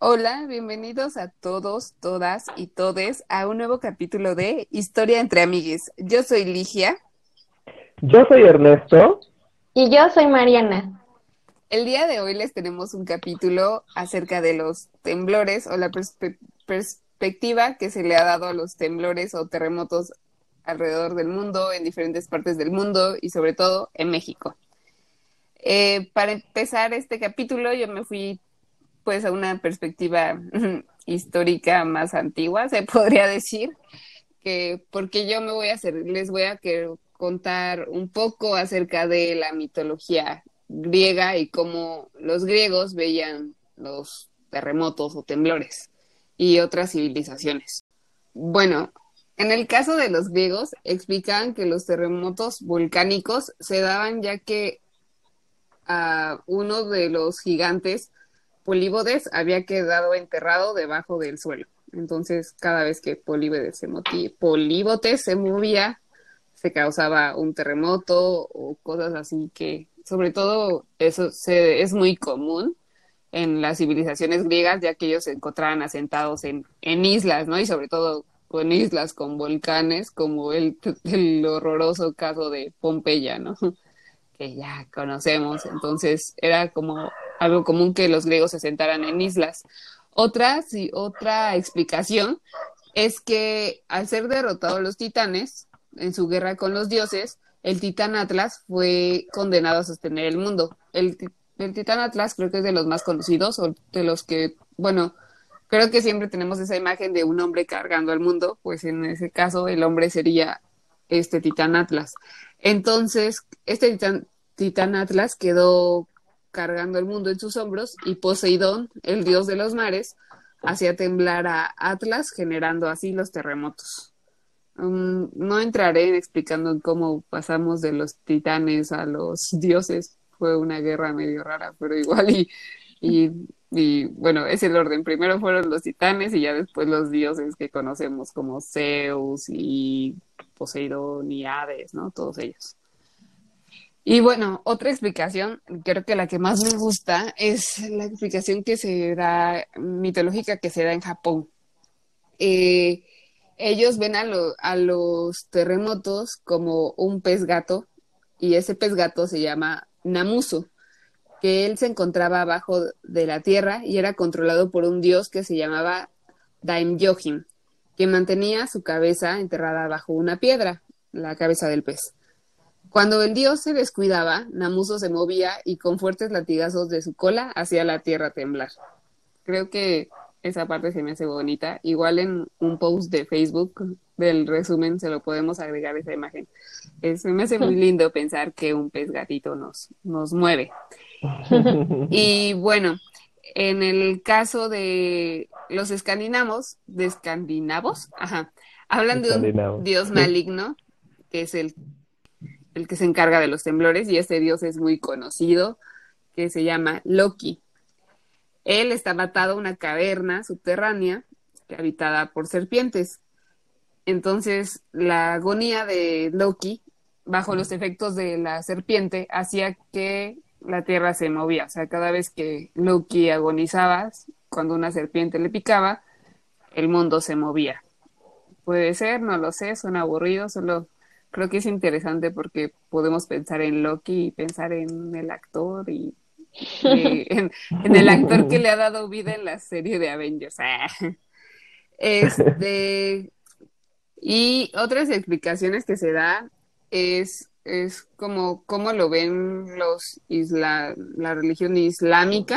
Hola, bienvenidos a todos, todas y todes a un nuevo capítulo de Historia entre Amigues. Yo soy Ligia. Yo soy Ernesto. Y yo soy Mariana. El día de hoy les tenemos un capítulo acerca de los temblores o la perspectiva que se le ha dado a los temblores o terremotos alrededor del mundo, en diferentes partes del mundo y sobre todo en México. Eh, para empezar este capítulo yo me fui pues a una perspectiva histórica más antigua, se podría decir, que porque yo me voy a hacer, les voy a contar un poco acerca de la mitología griega y cómo los griegos veían los terremotos o temblores y otras civilizaciones. Bueno, en el caso de los griegos, explicaban que los terremotos volcánicos se daban ya que a uno de los gigantes Políbodes había quedado enterrado debajo del suelo. Entonces, cada vez que Políbodes se, se movía, se causaba un terremoto o cosas así que, sobre todo, eso se, es muy común en las civilizaciones griegas, ya que ellos se encontraban asentados en, en islas, ¿no? Y sobre todo con islas con volcanes, como el, el horroroso caso de Pompeya, ¿no? Que ya conocemos. Entonces, era como algo común que los griegos se sentaran en islas. Otra, sí, otra explicación es que al ser derrotados los titanes en su guerra con los dioses, el titán Atlas fue condenado a sostener el mundo. El, titán Atlas creo que es de los más conocidos o de los que, bueno, creo que siempre tenemos esa imagen de un hombre cargando al mundo, pues en ese caso el hombre sería este titán Atlas. Entonces, este titán, titán Atlas quedó cargando el mundo en sus hombros, y Poseidón, el dios de los mares, hacía temblar a Atlas, generando así los terremotos. Mm, no entraré en explicando cómo pasamos de los titanes a los dioses, fue una guerra medio rara, pero igual y, y, y bueno, es el orden. Primero fueron los titanes y ya después los dioses que conocemos como Zeus y Poseidón y Hades, ¿no? Todos ellos. Y bueno, otra explicación, creo que la que más me gusta es la explicación que se da, mitológica que se da en Japón. Eh, ellos ven a, los terremotos como un pez gato y ese pez gato se llama Namuso, que él se encontraba abajo de la tierra y era controlado por un dios que se llamaba Daimyohim, que mantenía su cabeza enterrada bajo una piedra, la cabeza del pez. Cuando el dios se descuidaba, Namuso se movía y con fuertes latigazos de su cola hacía la tierra temblar. Creo que esa parte se me hace bonita. Igual en un post de Facebook del resumen se lo podemos agregar esa imagen. se me hace muy lindo pensar que un pez gatito nos, nos mueve. y bueno, en el caso de los escandinavos, de escandinavos, ajá, hablan de un dios maligno, que es el el que se encarga de los temblores, y este dios es muy conocido, que se llama Loki. Él está atado a una caverna subterránea habitada por serpientes. Entonces, la agonía de Loki, bajo los efectos de la serpiente, hacía que la tierra se movía. O sea, cada vez que Loki agonizaba, cuando una serpiente le picaba, el mundo se movía. Puede ser, no lo sé, suena aburrido, solo creo que es interesante porque podemos pensar en Loki y pensar en el actor y, en, el actor que le ha dado vida en la serie de Avengers. Este, y otras explicaciones que se da es, es como cómo lo ven los isla, la religión islámica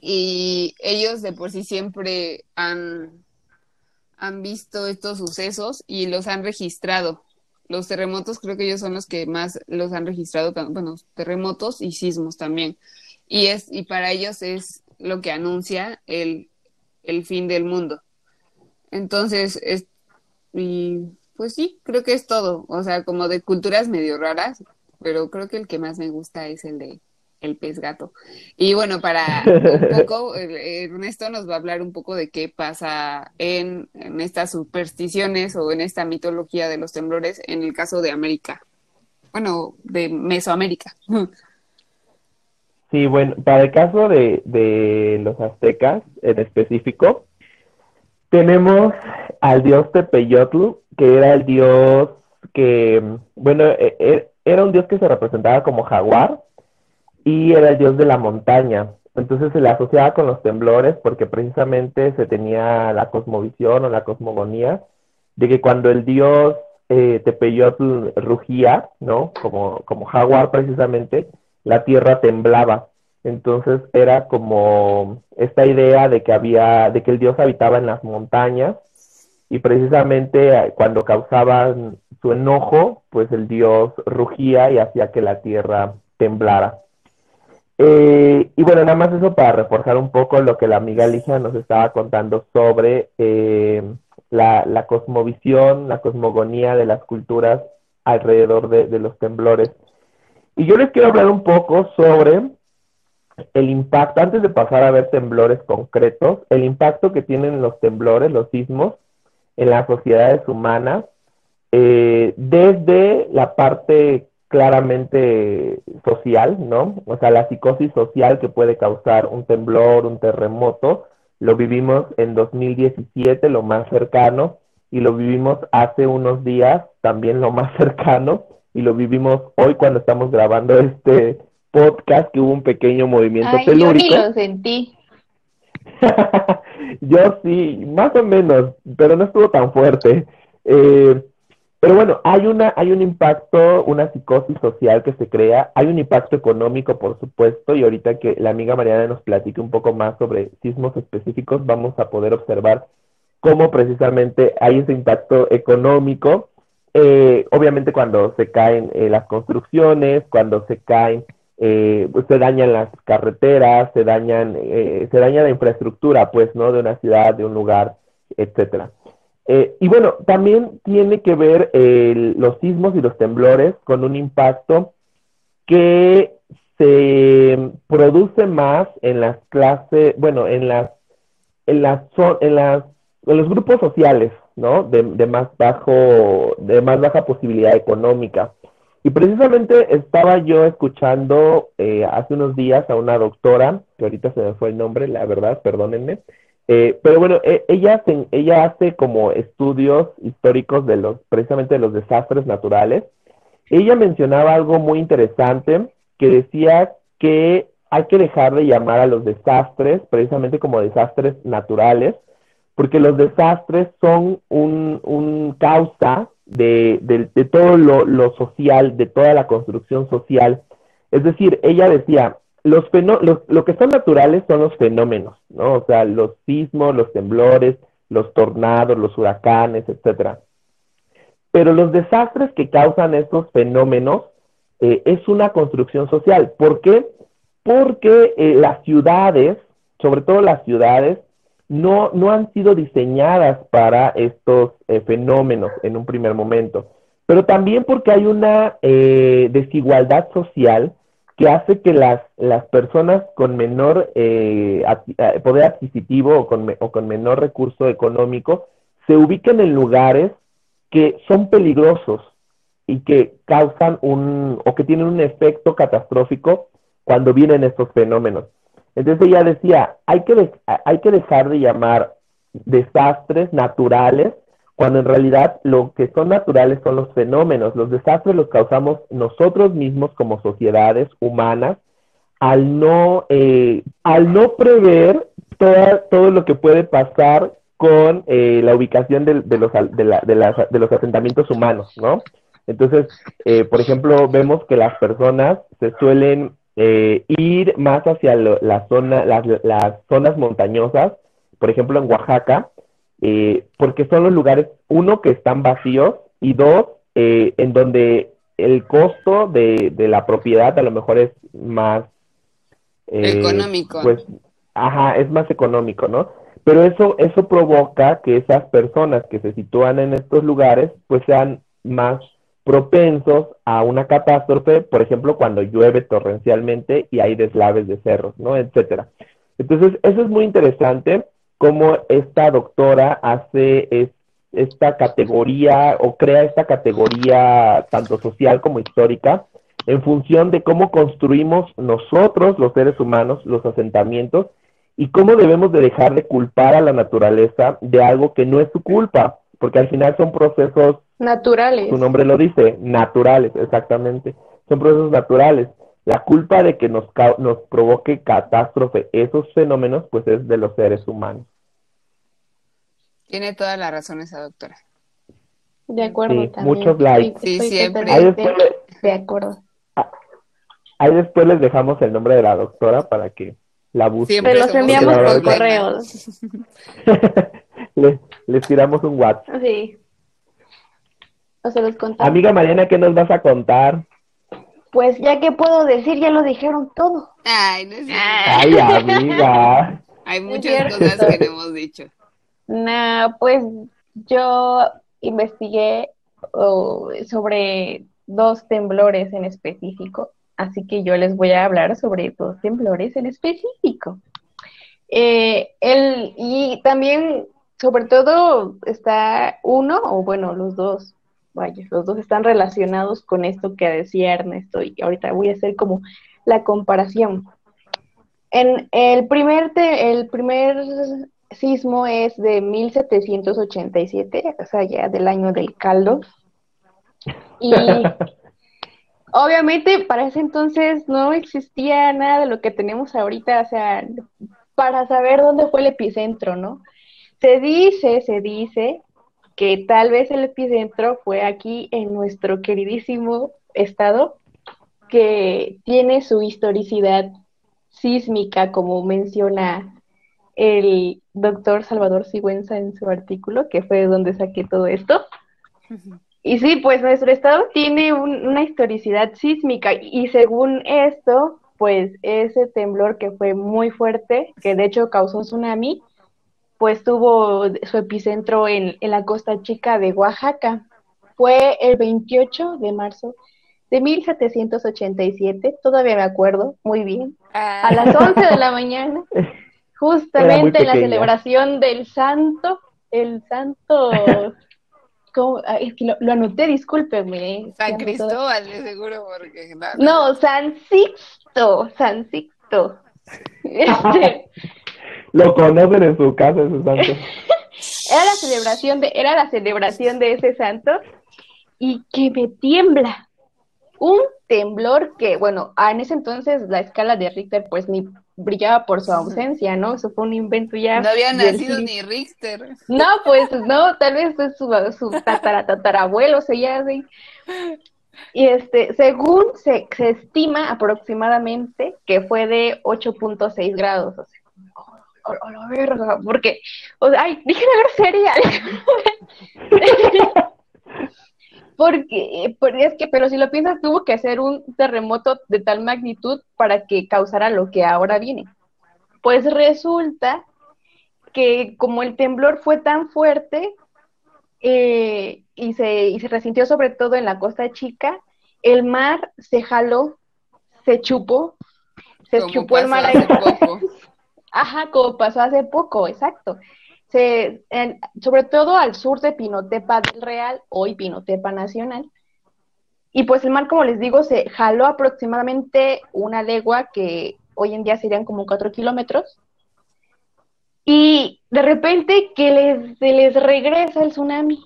y ellos de por sí siempre han han visto estos sucesos y los han registrado. Los terremotos creo que ellos son los que más los han registrado, bueno, terremotos y sismos también. Y es y para ellos es lo que anuncia el, el fin del mundo. Entonces, es, y pues sí, creo que es todo. O sea, como de culturas medio raras, pero creo que el que más me gusta es el de el pez gato. Y bueno, para un poco, Ernesto nos va a hablar un poco de qué pasa en, estas supersticiones o en esta mitología de los temblores en el caso de América. Bueno, de Mesoamérica. Sí, bueno, para el caso de, de los aztecas en específico, tenemos al dios Tepeyotl, que era el dios que, bueno, e, e, era un dios que se representaba como jaguar y era el dios de la montaña. Entonces se le asociaba con los temblores porque precisamente se tenía la cosmovisión o la cosmogonía de que cuando el dios eh, Tepeyotl rugía, ¿no? Como, como jaguar precisamente, la tierra temblaba. Entonces era como esta idea de que había, de que el dios habitaba en las montañas y precisamente eh, cuando causaban su enojo, pues el dios rugía y hacía que la tierra temblara. Eh, y bueno, nada más eso para reforzar un poco lo que la amiga Ligia nos estaba contando sobre eh, la, la, cosmovisión, la cosmogonía de las culturas alrededor de, de los temblores. Y yo les quiero hablar un poco sobre el impacto, antes de pasar a ver temblores concretos, el impacto que tienen los temblores, los sismos, en las sociedades humanas, eh, desde la parte claramente social, ¿no? O sea, la psicosis social que puede causar un temblor, un terremoto, lo vivimos en 2017, lo más cercano, y lo vivimos hace unos días, también lo más cercano, y lo vivimos hoy cuando estamos grabando este podcast, que hubo un pequeño movimiento Ay, telúrico. Yo ni lo sentí. yo sí, más o menos, pero no estuvo tan fuerte. Eh, pero bueno, hay, una, hay un impacto, una psicosis social que se crea, hay un impacto económico, por supuesto, y ahorita que la amiga Mariana nos platique un poco más sobre sismos específicos, vamos a poder observar cómo precisamente hay ese impacto económico. Eh, obviamente cuando se caen eh, las construcciones, cuando se caen, eh, se dañan las carreteras, se dañan, eh, se daña la infraestructura, pues, ¿no? De una ciudad, de un lugar, etcétera. Eh, y bueno, también tiene que ver los sismos y los temblores con un impacto que se produce más en las clases, bueno, en las, en las, en las, en los grupos sociales, ¿no? De, de más bajo, de más baja posibilidad económica. Y precisamente estaba yo escuchando eh, hace unos días a una doctora, que ahorita se me fue el nombre, la verdad, perdónenme, eh, pero bueno, e, ella, ella hace como estudios históricos de los, precisamente de los desastres naturales. Ella mencionaba algo muy interesante que decía que hay que dejar de llamar a los desastres precisamente como desastres naturales, porque los desastres son un, causa de, todo lo, social, de toda la construcción social. Es decir, ella decía, los lo que son naturales son los fenómenos, ¿no? O sea, los sismos, los temblores, los tornados, los huracanes, etcétera. Pero los desastres que causan estos fenómenos eh, es una construcción social. ¿Por qué? Porque eh, las ciudades, sobre todo las ciudades, no, no han sido diseñadas para estos eh, fenómenos en un primer momento. Pero también porque hay una desigualdad social que hace que las, las personas con menor eh, eh, poder adquisitivo o con, o con menor recurso económico se ubiquen en lugares que son peligrosos y que causan un o que tienen un efecto catastrófico cuando vienen estos fenómenos. Entonces ella decía, hay que, hay que dejar de llamar desastres naturales cuando en realidad lo que son naturales son los fenómenos. Los desastres los causamos nosotros mismos como sociedades humanas al no, eh, al no prever todo lo que puede pasar con eh, la ubicación de, los, de, los asentamientos humanos, ¿no? Entonces, eh, por ejemplo, vemos que las personas se suelen ir más hacia la zona, las, las zonas montañosas, por ejemplo, en Oaxaca, eh, porque son los lugares, uno, que están vacíos y dos, eh, en donde el costo de, de, la propiedad a lo mejor es más... Eh, económico. Pues, ajá, es más económico, ¿no? Pero eso, eso provoca que esas personas que se sitúan en estos lugares, pues sean más propensos a una catástrofe, por ejemplo, cuando llueve torrencialmente y hay deslaves de cerros, ¿no? Etcétera. Entonces, eso es muy interesante cómo esta doctora hace esta categoría o crea esta categoría tanto social como histórica en función de cómo construimos nosotros, los seres humanos, los asentamientos, y cómo debemos de dejar de culpar a la naturaleza de algo que no es su culpa, porque al final son procesos naturales. Su nombre lo dice, naturales, exactamente. Son procesos naturales. La culpa de que nos, nos provoque catástrofe esos fenómenos, pues es de los seres humanos. Tiene toda la razón esa doctora. De acuerdo, sí, Muchos likes. Sí, siempre. Ahí después, de acuerdo. Ah, ahí después les dejamos el nombre de la doctora para que la busquen. Siempre los enviamos por correo. les, les, tiramos un WhatsApp. Sí. O se los contamos. Amiga Mariana, ¿qué nos vas a contar? Pues ya que puedo decir, ya lo dijeron todo. Ay, no es Ay, amiga. Hay muchas cosas que no hemos dicho. Nah, pues yo investigué sobre dos temblores en específico, así que yo les voy a hablar sobre dos temblores en específico. Eh, el, y también, sobre todo, está uno, o bueno, los dos, vaya, los dos están relacionados con esto que decía Ernesto, y ahorita voy a hacer como la comparación. En el primer, el primer sismo es de 1787, o sea, ya del año del caldo. Y obviamente para ese entonces no existía nada de lo que tenemos ahorita, o sea, para saber dónde fue el epicentro, ¿no? Se dice, se dice que tal vez el epicentro fue aquí en nuestro queridísimo estado, que tiene su historicidad sísmica, como menciona el doctor Salvador Sigüenza en su artículo, que fue donde saqué todo esto. Y sí, pues nuestro estado tiene una historicidad sísmica y según esto, pues ese temblor que fue muy fuerte, que de hecho causó tsunami, pues tuvo su epicentro en, la costa chica de Oaxaca. Fue el 28 de marzo de 1787, todavía me acuerdo muy bien, a ah. las 11 de la mañana. Justamente en la celebración del santo, el santo, ah, es que lo, anoté, discúlpeme. San Cristóbal, de seguro, porque... No, San Sixto, San Sixto. Este... lo conocen en su casa, ese santo. era la celebración de, era la celebración de ese santo y que me tiembla. Un temblor que, bueno, en ese entonces la escala de Richter pues ni brillaba por su ausencia, ¿no? Eso fue un invento ya. No había nacido ni Richter. No, pues no, tal vez es su, su tatara, tatarabuelo, se así. Y este, según se, se, estima aproximadamente que fue de 8.6 grados, o sea, oh, oh, verga, porque, o ay, dije ver seria. Porque, porque, es que, pero si lo piensas, tuvo que hacer un terremoto de tal magnitud para que causara lo que ahora viene. Pues resulta que como el temblor fue tan fuerte eh, y, se, y se resintió sobre todo en la costa chica, el mar se jaló, se chupó, se chupó el mar ahí. Ajá, como pasó hace poco, exacto se, sobre todo al sur de Pinotepa del Real, hoy Pinotepa Nacional. Y pues el mar, como les digo, se jaló aproximadamente una legua que hoy en día serían como cuatro kilómetros. Y de repente que les, se les regresa el tsunami.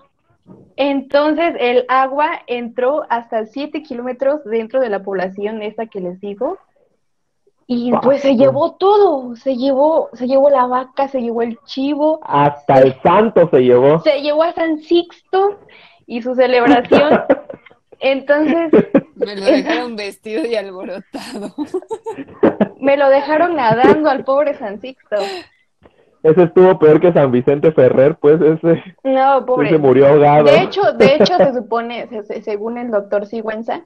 Entonces el agua entró hasta siete kilómetros dentro de la población esta que les digo y pues se llevó todo, se llevó, se llevó la vaca, se llevó el chivo. Hasta el santo se llevó. Se llevó a San Sixto y su celebración. Entonces. Me lo dejaron vestido y alborotado. Me lo dejaron nadando al pobre San Sixto. Ese estuvo peor que San Vicente Ferrer, pues ese. No, pobre. Ese murió ahogado. De hecho, de hecho se supone, según el doctor Sigüenza,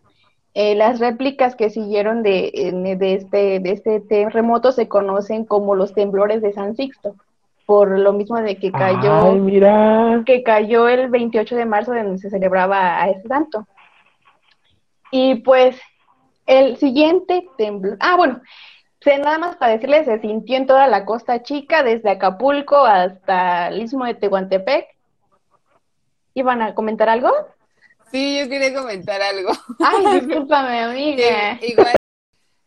eh, las réplicas que siguieron de, de, este, de este terremoto se conocen como los temblores de San Sixto, por lo mismo de que cayó, que cayó el 28 de marzo donde se celebraba a ese santo. Y pues el siguiente temblor, ah bueno, nada más para decirles, se sintió en toda la costa chica, desde Acapulco hasta el istmo de Tehuantepec. ¿Iban a comentar algo? Sí, yo quería comentar algo. Ay, discúlpame, amiga. igual.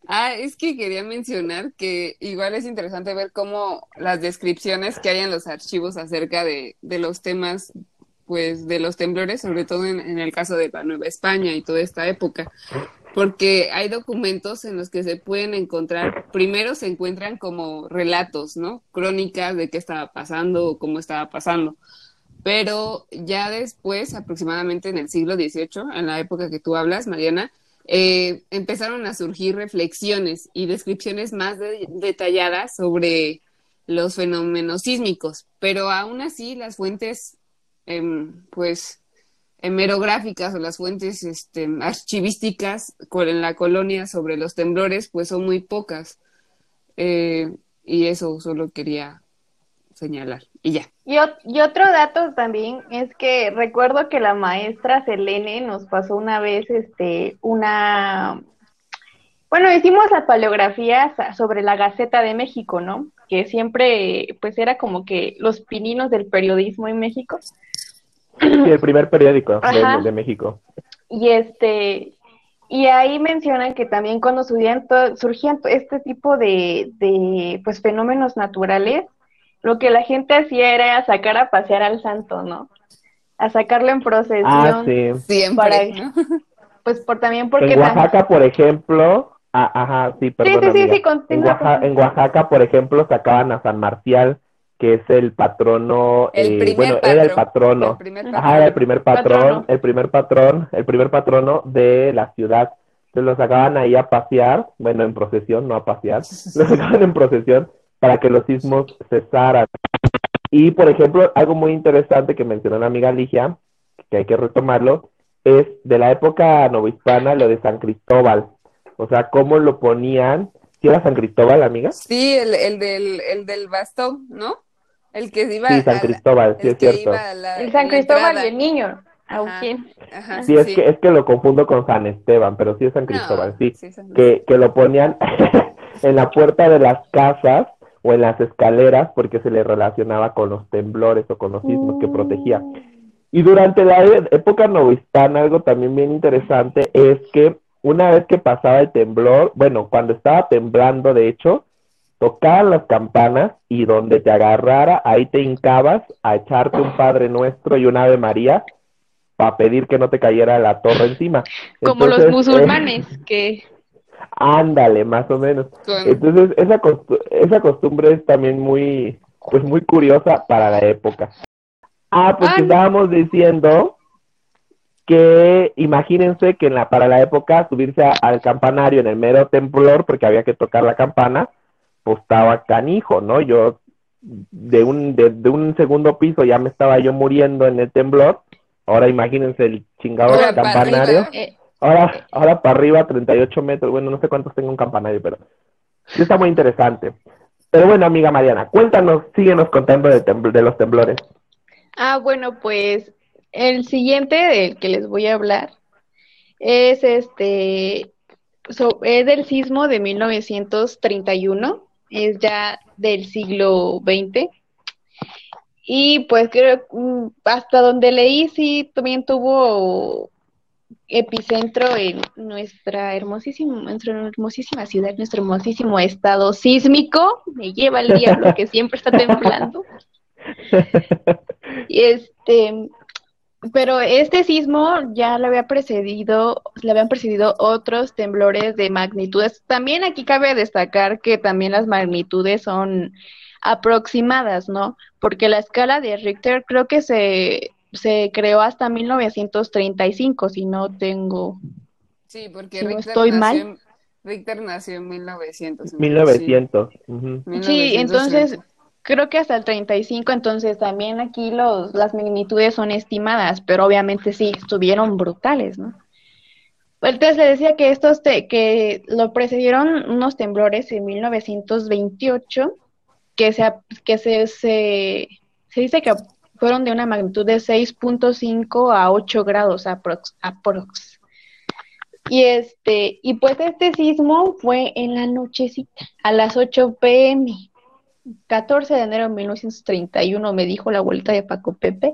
Ah, es que quería mencionar que igual es interesante ver cómo las descripciones que hay en los archivos acerca de, de los temas, pues, de los temblores, sobre todo en, en el caso de la Nueva España y toda esta época, porque hay documentos en los que se pueden encontrar, primero se encuentran como relatos, ¿no? Crónicas de qué estaba pasando o cómo estaba pasando. Pero ya después, aproximadamente en el siglo XVIII, en la época que tú hablas, Mariana, eh, empezaron a surgir reflexiones y descripciones más de- detalladas sobre los fenómenos sísmicos, pero aún así las fuentes, em, pues, hemerográficas o las fuentes este, archivísticas en la colonia sobre los temblores, pues son muy pocas. Eh, y eso solo quería señalar. Y ya. Y, ot- y otro dato también es que recuerdo que la maestra Selene nos pasó una vez este una bueno, hicimos la paleografía sobre la Gaceta de México, ¿no? Que siempre pues era como que los pininos del periodismo en México. Sí, el primer periódico de, de México. Y este, y ahí mencionan que también cuando surgían, surgían este tipo de, de pues fenómenos naturales, lo que la gente hacía era sacar a pasear al santo, ¿no? A sacarlo en procesión, Ah, sí. Siempre, Para- ¿no? pues por también porque En Oaxaca, por ejemplo, ah, ajá, sí, perdón, sí, sí, sí, continúa, En, Oaxaca, continúa. en Oaxaca, por ejemplo, sacaban a San Marcial, que es el patrono, El eh, primer bueno, patrón. era el patrono, El primer Ajá, ajá, era el primer patrón, Patrono. el primer patrón, el primer patrono de la ciudad. Entonces lo sacaban ahí a pasear, bueno, en procesión, no a pasear, lo sacaban en procesión para que los sismos cesaran. Y, por ejemplo, algo muy interesante que mencionó la amiga Ligia, que hay que retomarlo, es de la época novohispana lo de San Cristóbal. O sea, cómo lo ponían. ¿Sí era San Cristóbal, amiga? Sí, el, el, del, el del bastón, ¿no? El que iba Sí, San la- Cristóbal, sí el es que cierto. iba a la- el San Cristóbal y el niño, Ajá. Sí, es que es que lo confundo con San Esteban, pero sí es San Cristóbal, No, sí. sí, San Que, que lo ponían en la puerta de las casas o en las escaleras porque se le relacionaba con los temblores o con los sismos que protegía. Y durante la e- época novohispana, algo también bien interesante es que una vez que pasaba el temblor, bueno, cuando estaba temblando, de hecho, tocaban las campanas y donde te agarrara, ahí te hincabas a echarte un Padre Nuestro y un Ave María para pedir que no te cayera la torre encima. Como los eh, musulmanes, que ándale, más o menos. Con- Entonces, esa, costu- esa costumbre es también muy, pues muy curiosa para la época. Ah, pues Ah, estábamos diciendo que imagínense que en la, para la época subirse a- al campanario en el mero temblor, porque había que tocar la campana, pues estaba canijo, ¿no? Yo de un, de, de un segundo piso ya me estaba yo muriendo en el temblor, ahora imagínense el chingado Ahora campanario. arriba. eh, Ahora, ahora para arriba, 38 metros. Bueno, no sé cuántos tengo un campanario, pero sí está muy interesante. Pero bueno, amiga Mariana, cuéntanos, síguenos contando de, de los temblores. Ah, bueno, pues el siguiente del que les voy a hablar es este, so- es del sismo de 1931, es ya del siglo XX. Y pues creo, mm, hasta donde leí, sí, también tuvo epicentro en nuestra hermosísima, nuestra hermosísima ciudad, nuestro hermosísimo estado sísmico. Me lleva el diablo que siempre está temblando. Y este, pero este sismo ya lo había precedido, le habían precedido otros temblores de magnitudes. También aquí cabe destacar que también las magnitudes son aproximadas, ¿no? Porque la escala de Richter creo que se, se creó hasta 1935, si no tengo. Sí, porque Si no Richter, estoy nació mal. en, Richter nació en 1900. 1900. ujú. Sí, entonces creo que hasta el 35, entonces también aquí los, las magnitudes son estimadas, pero obviamente sí, estuvieron brutales, ¿no? Entonces le decía que estos te- que lo precedieron unos temblores en 1928 que se ap- que se, se, se dice que fueron de una magnitud de 6.5 a 8 grados aprox, aprox. Y este, y pues este sismo fue en la nochecita, a las 8 pm. 14 de enero de 1931, me dijo la abuelita de Paco Pepe.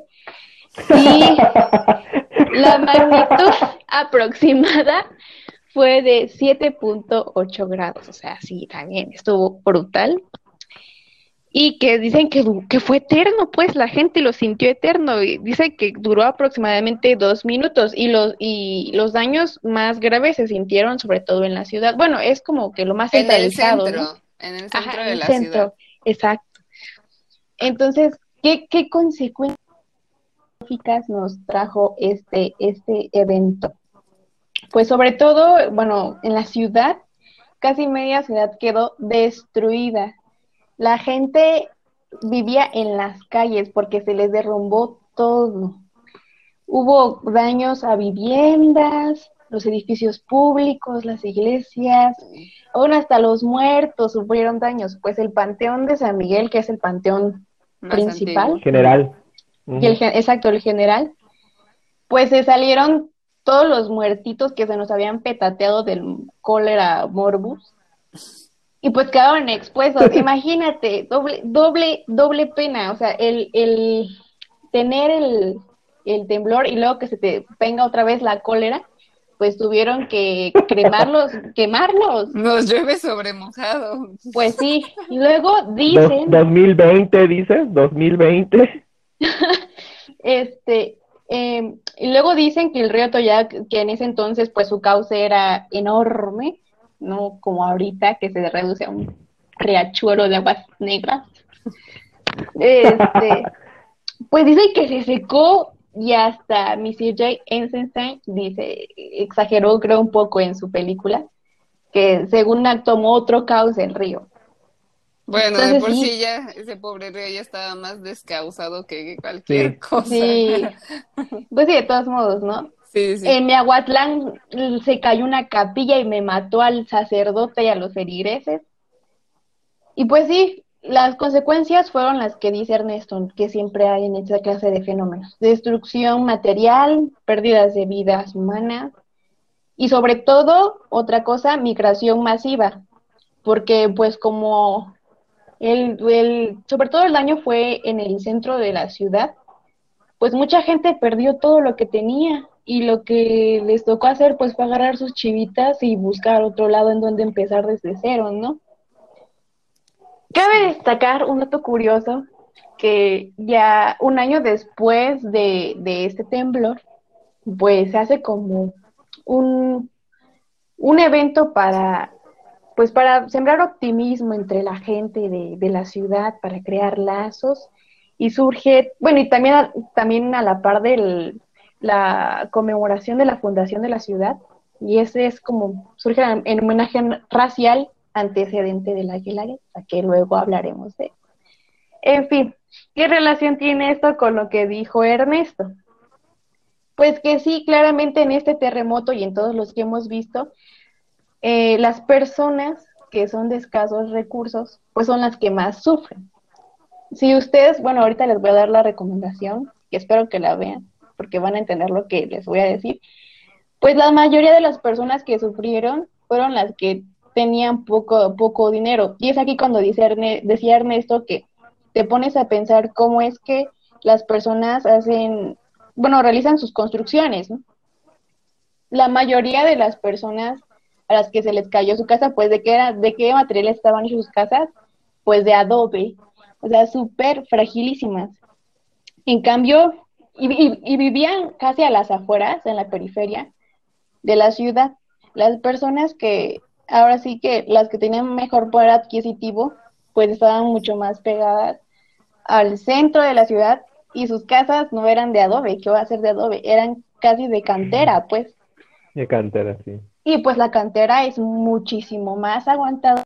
Y La magnitud aproximada fue de 7.8 grados, o sea, sí, también estuvo brutal. Y que dicen que, que fue eterno, pues la gente lo sintió eterno. Y dice que duró aproximadamente dos minutos y los, y los daños más graves se sintieron sobre todo en la ciudad. Bueno, es como que lo más centralizado. En el centro, en el centro de la ciudad. Exacto. Entonces, ¿qué, qué consecuencias nos trajo este, este evento? Pues sobre todo, bueno, en la ciudad, casi media ciudad quedó destruida. La gente vivía en las calles porque se les derrumbó todo. Hubo daños a viviendas, los edificios públicos, las iglesias, aún hasta los muertos sufrieron daños, pues el Panteón de San Miguel, que es el panteón principal. General. Y el, exacto, el general, pues se salieron todos los muertitos que se nos habían petateado del cólera morbus y pues quedaron expuestos. Imagínate, doble, doble, doble pena, o sea, el, el tener el, el temblor y luego que se te venga otra vez la cólera, pues tuvieron que cremarlos, quemarlos. Nos llueve sobre mojado. Pues sí, y luego dicen... 2020, dices, 2020. este, eh, y luego dicen que el río Toyac, que en ese entonces pues su cauce era enorme, no como ahorita que se reduce a un riachuelo de aguas negras. Este, pues dicen que se secó y hasta Mr. J. Eisenstein dice, exageró creo un poco en su película, que según tomó otro cauce el río. Bueno, de por sí. ya ese pobre río ya estaba más descausado que cualquier cosa. Sí, pues sí, de todos modos, ¿no? Sí, sí. En Miahuatlán se cayó una capilla y me mató al sacerdote y a los feligreses. Y pues sí, las consecuencias fueron las que dice Ernesto, que siempre hay en esta clase de fenómenos. Destrucción material, pérdidas de vidas humanas y sobre todo, otra cosa, migración masiva. Porque pues como el, sobre todo el daño fue en el centro de la ciudad, pues mucha gente perdió todo lo que tenía y lo que les tocó hacer pues fue agarrar sus chivitas y buscar otro lado en donde empezar desde cero, ¿no? Cabe destacar un dato curioso que ya un año después de, de este temblor, pues se hace como un, un evento para pues para sembrar optimismo entre la gente de, la ciudad, para crear lazos, y surge, bueno, y también también a la par de la conmemoración de la fundación de la ciudad, y ese es como, surge en homenaje racial antecedente de la Aguilares, a que luego hablaremos de. En fin, ¿qué relación tiene esto con lo que dijo Ernesto? Pues que sí, claramente en este terremoto y en todos los que hemos visto, eh, las personas que son de escasos recursos, pues son las que más sufren. Si ustedes, bueno, ahorita les voy a dar la recomendación, que espero que la vean, porque van a entender lo que les voy a decir, pues la mayoría de las personas que sufrieron fueron las que tenían poco, poco dinero. Y es aquí cuando dice decía Ernesto que te pones a pensar cómo es que las personas hacen, bueno, realizan sus construcciones. La mayoría de las personas a las que se les cayó su casa, pues de qué era, de qué material estaban sus casas, pues de adobe, o sea, súper fragilísimas. En cambio, y, vivían casi a las afueras, en la periferia de la ciudad. Las personas que, ahora sí que las que tenían mejor poder adquisitivo, pues estaban mucho más pegadas al centro de la ciudad y sus casas no eran de adobe, ¿qué va a ser de adobe? Eran casi de cantera, pues. De cantera, sí. Y pues la cantera es muchísimo más aguantada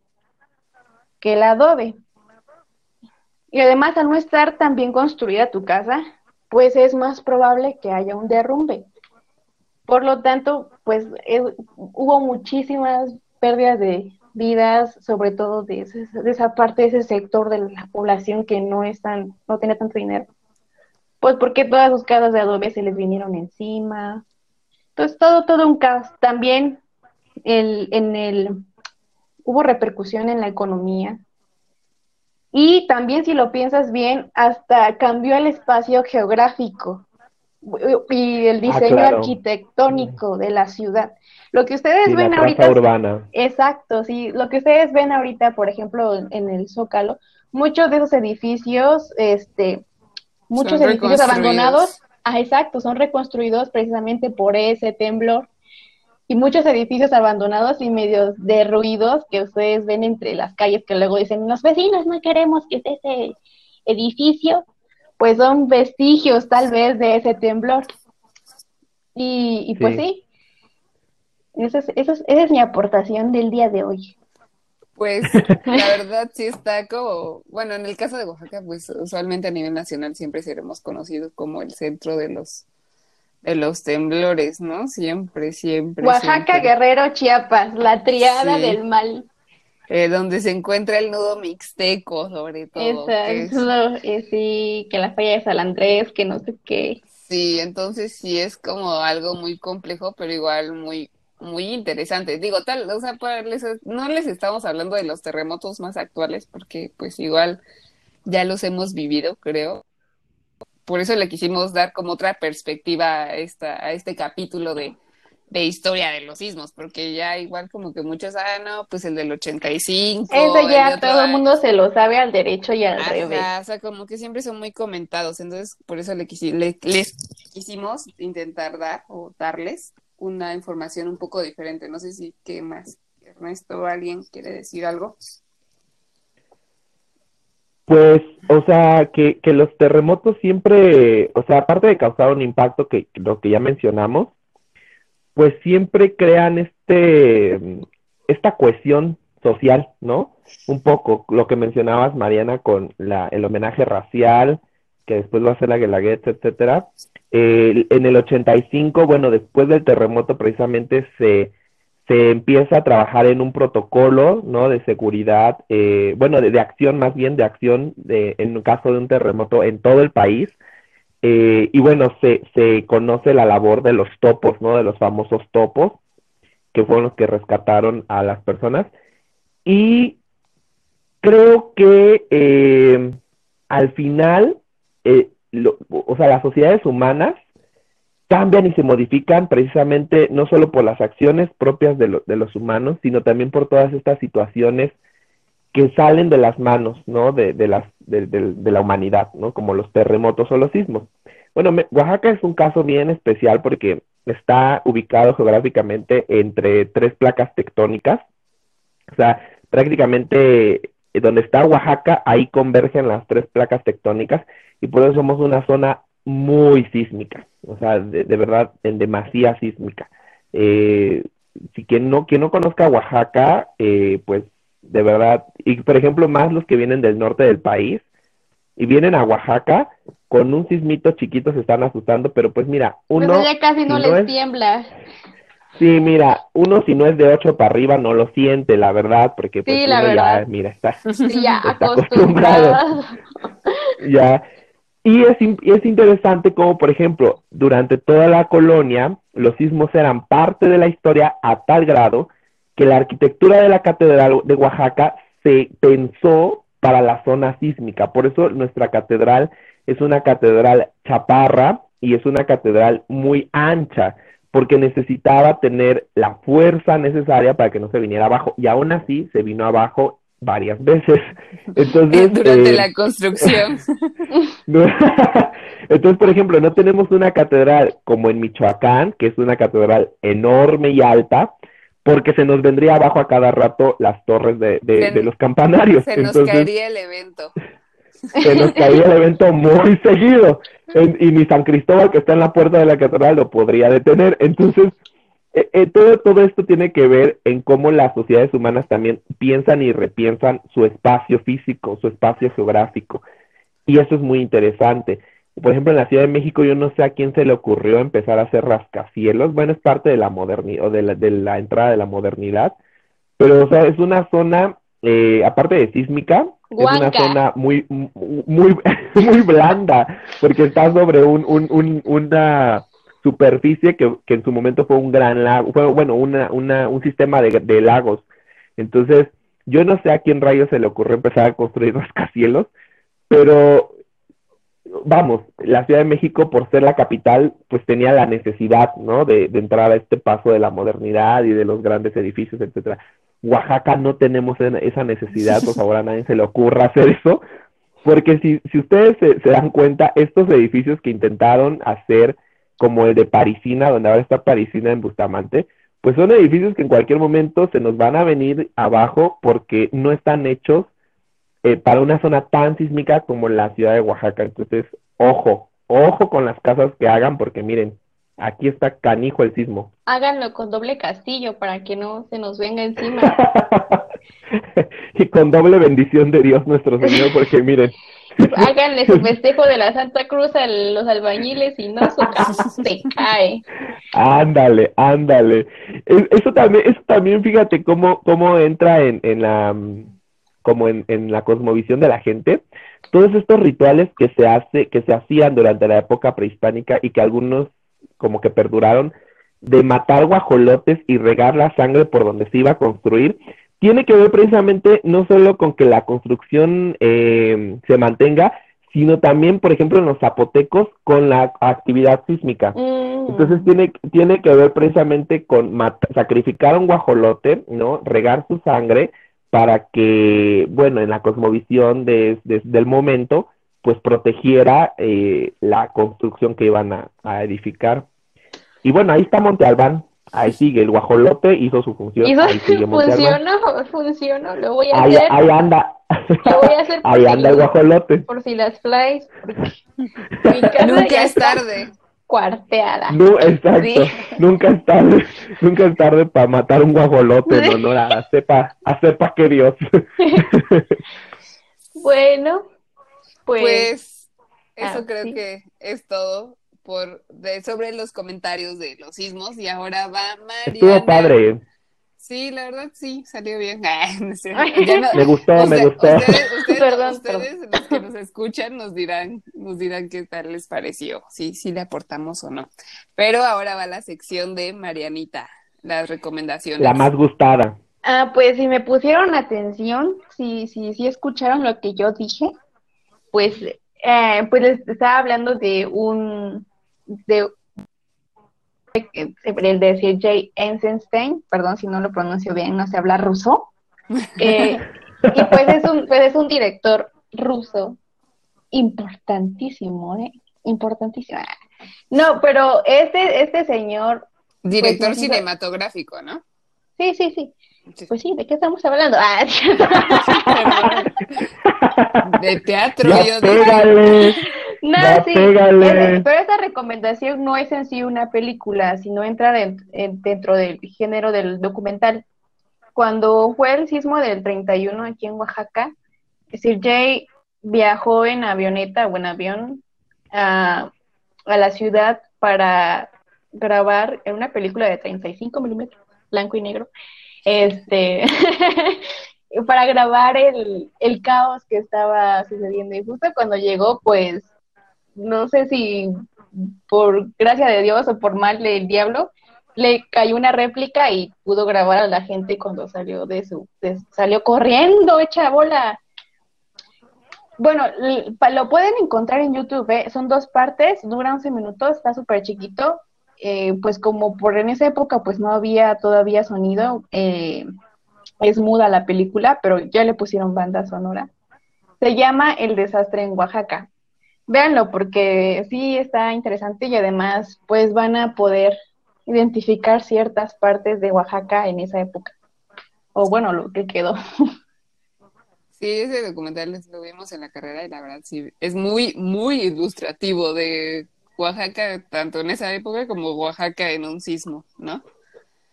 que el adobe. Y además, al no estar tan bien construida tu casa, pues es más probable que haya un derrumbe. Por lo tanto, pues hubo muchísimas pérdidas de vidas, sobre todo de, esa parte, de ese sector de la población que no están, no tiene tanto dinero. Pues porque todas sus casas de adobe se les vinieron encima. Entonces, todo, todo un caos. También el, en el, hubo repercusión en la economía. Y también, si lo piensas bien, hasta cambió el espacio geográfico. y el diseño arquitectónico de la ciudad. Lo que ustedes ven ahorita. Urbana. Exacto, sí. Lo que ustedes ven ahorita, por ejemplo, en el Zócalo, muchos de esos edificios, este, muchos edificios abandonados, ah, exacto, son reconstruidos precisamente por ese temblor. Y muchos edificios abandonados y medio derruidos que ustedes ven entre las calles que luego dicen, los vecinos no queremos que esté ese edificio, pues son vestigios tal vez de ese temblor. Y, pues sí, esa es, esa es mi aportación del día de hoy. Pues la verdad sí está como, bueno, en el caso de Oaxaca, pues usualmente a nivel nacional siempre seremos conocidos como el centro de los de los temblores, ¿no? Siempre, siempre. Oaxaca, Guerrero, Chiapas, la triada del mal. Eh, donde se encuentra el nudo mixteco, sobre todo. Exacto, eh, sí, que la falla de San Andrés, que no sé qué. Sí, entonces sí es como algo muy complejo, pero igual muy muy interesante. Digo, tal, o sea, no les estamos hablando de los terremotos más actuales porque pues igual ya los hemos vivido, creo. Por eso le quisimos dar como otra perspectiva a, esta, a este capítulo de, de historia de los sismos, porque ya igual como que muchos, ah, no, pues el del 85. Eso ya todo el mundo se lo sabe al derecho y al revés. O sea, como que siempre son muy comentados, entonces por eso le, le les quisimos intentar dar o darles una información un poco diferente. No sé si qué más, Ernesto, alguien quiere decir algo. Pues, o sea, que, que los terremotos siempre, o sea, aparte de causar un impacto que lo que ya mencionamos, pues siempre crean este, esta cohesión social, ¿no? Un poco lo que mencionabas, Mariana, con la, el homenaje racial, que después va a ser la Guelaguetza, etcétera, en el 85, bueno, después del terremoto precisamente se, se empieza a trabajar en un protocolo, ¿no? De seguridad, eh, bueno, de, acción más bien, de acción de, en caso de un terremoto en todo el país. Eh, y bueno, se, se conoce la labor de los topos, ¿no? De los famosos topos, que fueron los que rescataron a las personas. Y creo que eh, al final o sea, las sociedades humanas cambian y se modifican precisamente no solo por las acciones propias de, de los humanos, sino también por todas estas situaciones que salen de las manos, ¿no? De, de las, de, la humanidad, ¿no? Como los terremotos o los sismos. Bueno, Oaxaca es un caso bien especial porque está ubicado geográficamente entre tres placas tectónicas. O sea, prácticamente eh, donde está Oaxaca, ahí convergen las tres placas tectónicas y por eso somos una zona muy sísmica, o sea, de, verdad, en demasía sísmica. Eh, si quien no, quien no conozca Oaxaca, eh, pues de verdad, y por ejemplo, más los que vienen del norte del país y vienen a Oaxaca, con un sismito chiquito se están asustando, pero pues mira, uno... Pues ya casi no les tiembla. Sí, mira, uno si no es de ocho para arriba no lo siente, la verdad, porque pues la ya, mira, está, ya acostumbrado. ya, y es, es interesante como, por ejemplo, durante toda la colonia, los sismos eran parte de la historia a tal grado que la arquitectura de la Catedral de Oaxaca se pensó para la zona sísmica. Por eso nuestra catedral es una catedral chaparra y es una catedral muy ancha, porque necesitaba tener la fuerza necesaria para que no se viniera abajo. Y aún así se vino abajo varias veces. Entonces, Durante eh, la construcción. Entonces, por ejemplo, no tenemos una catedral como en Michoacán, que es una catedral enorme y alta, porque se nos vendría abajo a cada rato las torres de, de, los campanarios. Se nos caería el evento. Se nos caería el evento muy seguido. y mi San Cristóbal, que está en la puerta de la catedral, lo podría detener. Entonces, eh, eh, todo, todo esto tiene que ver en cómo las sociedades humanas también piensan y repiensan su espacio físico, su espacio geográfico. Y eso es muy interesante. Por ejemplo, en la Ciudad de México yo no sé a quién se le ocurrió empezar a hacer rascacielos. Bueno, es parte de la modernidad, o de la, de la entrada de la modernidad. Pero, o sea, es una zona, eh, aparte de sísmica, es una zona muy, muy, muy blanda, porque está sobre un, un, un, una superficie que, que, en su momento fue un gran lago, fue, bueno, una, una, un sistema de, de, lagos. Entonces, yo no sé a quién rayos se le ocurrió empezar a construir rascacielos, pero vamos, la Ciudad de México, por ser la capital, pues tenía la necesidad, ¿no? De, entrar a este paso de la modernidad y de los grandes edificios, etcétera. Oaxaca no tenemos esa necesidad, por favor, a nadie se le ocurra hacer eso, porque si, si ustedes se, se dan cuenta, estos edificios que intentaron hacer, como el de Parisina, donde ahora está Parisina en Bustamante, pues son edificios que en cualquier momento se nos van a venir abajo porque no están hechos eh, para una zona tan sísmica como la ciudad de Oaxaca. Entonces, ojo, ojo con las casas que hagan porque miren, aquí está canijo el sismo. Háganlo con doble castillo para que no se nos venga encima. y con doble bendición de Dios nuestro Señor porque miren. Háganle su festejo de la Santa Cruz a los albañiles y no su casa se cae. Ándale, ándale. Eso también, eso también, fíjate cómo, cómo entra en, en la como en, en la cosmovisión de la gente, todos estos rituales que se hace, que se hacían durante la época prehispánica y que algunos como que perduraron, de matar guajolotes y regar la sangre por donde se iba a construir, tiene que ver precisamente no solo con que la construcción eh, se mantenga, sino también, por ejemplo, en los zapotecos con la actividad sísmica. Mm. Entonces tiene, tiene que ver precisamente con sacrificar un guajolote, ¿no? Regar su sangre para que, bueno, en la cosmovisión de, del momento, pues protegiera eh, la construcción que iban a, edificar. Y bueno, ahí está Monte Albán, ahí sigue, el guajolote hizo su función. ¿Hizo? Ahí funcionó, funcionó, lo voy a ahí, hacer. Ahí anda. Lo voy a hacer ahí anda el guajolote. Por si las flies. Nunca es tarde cuarteada. No, exacto. Nunca es tarde, nunca es tarde para matar un guajolote en honor a sepa, a sepa que Dios. bueno, pues, pues eso ah, creo que es todo por de, sobre los comentarios de los sismos y ahora va Mariana. Estuvo padre. Sí, la verdad sí, salió bien. me gustó, me gustó. Ustedes, los que nos escuchan, nos dirán, nos dirán qué tal les pareció, sí, sí le aportamos o no. Pero ahora va la sección de Marianita, las recomendaciones. La más gustada. Ah, pues si me pusieron atención, si, si, si escucharon lo que yo dije, pues, eh, pues les estaba hablando de un, de el de CJ Eisenstein, perdón si no lo pronuncio bien, no sé hablar ruso. Eh, y pues es un, pues es un director ruso importantísimo, ¿eh? Importantísimo. No, pero este, este señor. Pues, director cinematográfico, ¿no? Sí, sí, sí, Pues sí, ¿de qué estamos hablando? Ah, de teatro, yo no, sí, pero esa recomendación no es en sí una película, sino entra dentro del género del documental. Cuando fue el sismo del 31 aquí en Oaxaca, Sir Jay viajó en avioneta o en avión a, a la ciudad para grabar en una película de 35 milímetros, blanco y negro, este, para grabar el, el caos que estaba sucediendo. Y justo cuando llegó, pues no sé si por gracia de Dios o por mal del diablo, le cayó una réplica y pudo grabar a la gente cuando salió de su, salió corriendo, hecha bola. Bueno, lo pueden encontrar en YouTube, ¿eh? son dos partes, dura 11 minutos, está súper chiquito, eh, pues como por en esa época pues no había todavía sonido, eh, es muda la película, pero ya le pusieron banda sonora. Se llama El desastre en Oaxaca véanlo porque sí está interesante y además pues van a poder identificar ciertas partes de Oaxaca en esa época. O bueno, lo que quedó. Sí, ese documental lo vimos en la carrera y la verdad sí, es muy, muy ilustrativo de Oaxaca, tanto en esa época como Oaxaca en un sismo, ¿no?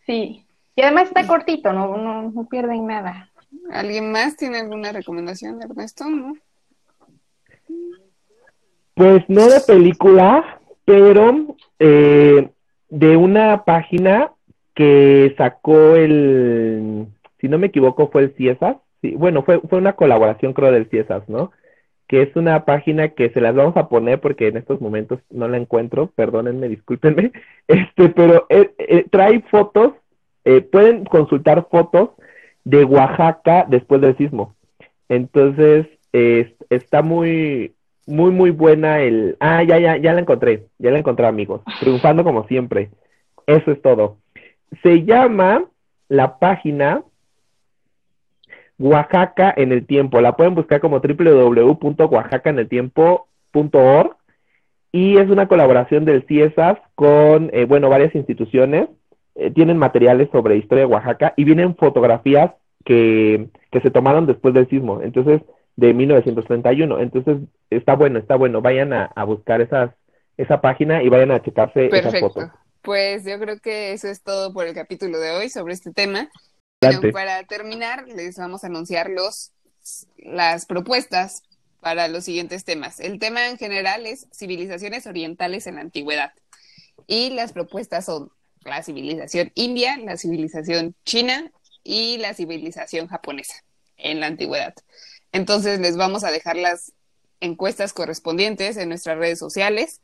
Sí, y además está cortito, no, no, no pierden nada. ¿Alguien más tiene alguna recomendación, Ernesto? ¿No? Pues no de película, pero eh, de una página que sacó el, si no me equivoco, fue el CIESAS. Sí, bueno, fue, fue una colaboración creo del CIESAS, ¿no? Que es una página que se las vamos a poner porque en estos momentos no la encuentro, perdónenme, discúlpenme, este, pero eh, eh, trae fotos, pueden consultar fotos de Oaxaca después del sismo. Entonces, está muy, muy, muy buena el... Ah, ya, ya, ya la encontré, ya la encontré, amigos. Triunfando como siempre. Eso es todo. Se llama la página Oaxaca en el tiempo. La pueden buscar como www.oaxacaeneltiempo.org y es una colaboración del CIESAS con, eh, bueno, varias instituciones. Eh, tienen materiales sobre historia de Oaxaca y vienen fotografías que, que se tomaron después del sismo, entonces, de 1931. Entonces, está bueno, está bueno. Vayan a, a buscar esas, esa página y vayan a checarse esas fotos. Pues yo creo que eso es todo por el capítulo de hoy sobre este tema. Para terminar, les vamos a anunciar los, las propuestas para los siguientes temas. El tema en general es civilizaciones orientales en la antigüedad. Y las propuestas son la civilización india, la civilización china y la civilización japonesa en la antigüedad. Entonces les vamos a dejar las encuestas correspondientes en nuestras redes sociales.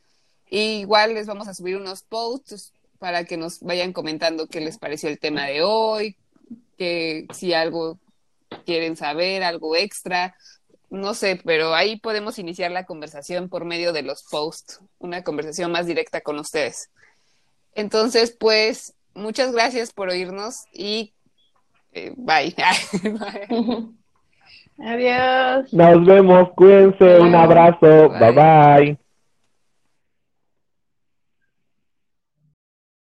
Y igual les vamos a subir unos posts para que nos vayan comentando qué les pareció el tema de hoy, que si algo quieren saber, algo extra, no sé, pero ahí podemos iniciar la conversación por medio de los posts, una conversación más directa con ustedes. Entonces, pues, muchas gracias por oírnos y eh, bye. Adiós. Nos vemos, cuídense, un abrazo, bye bye.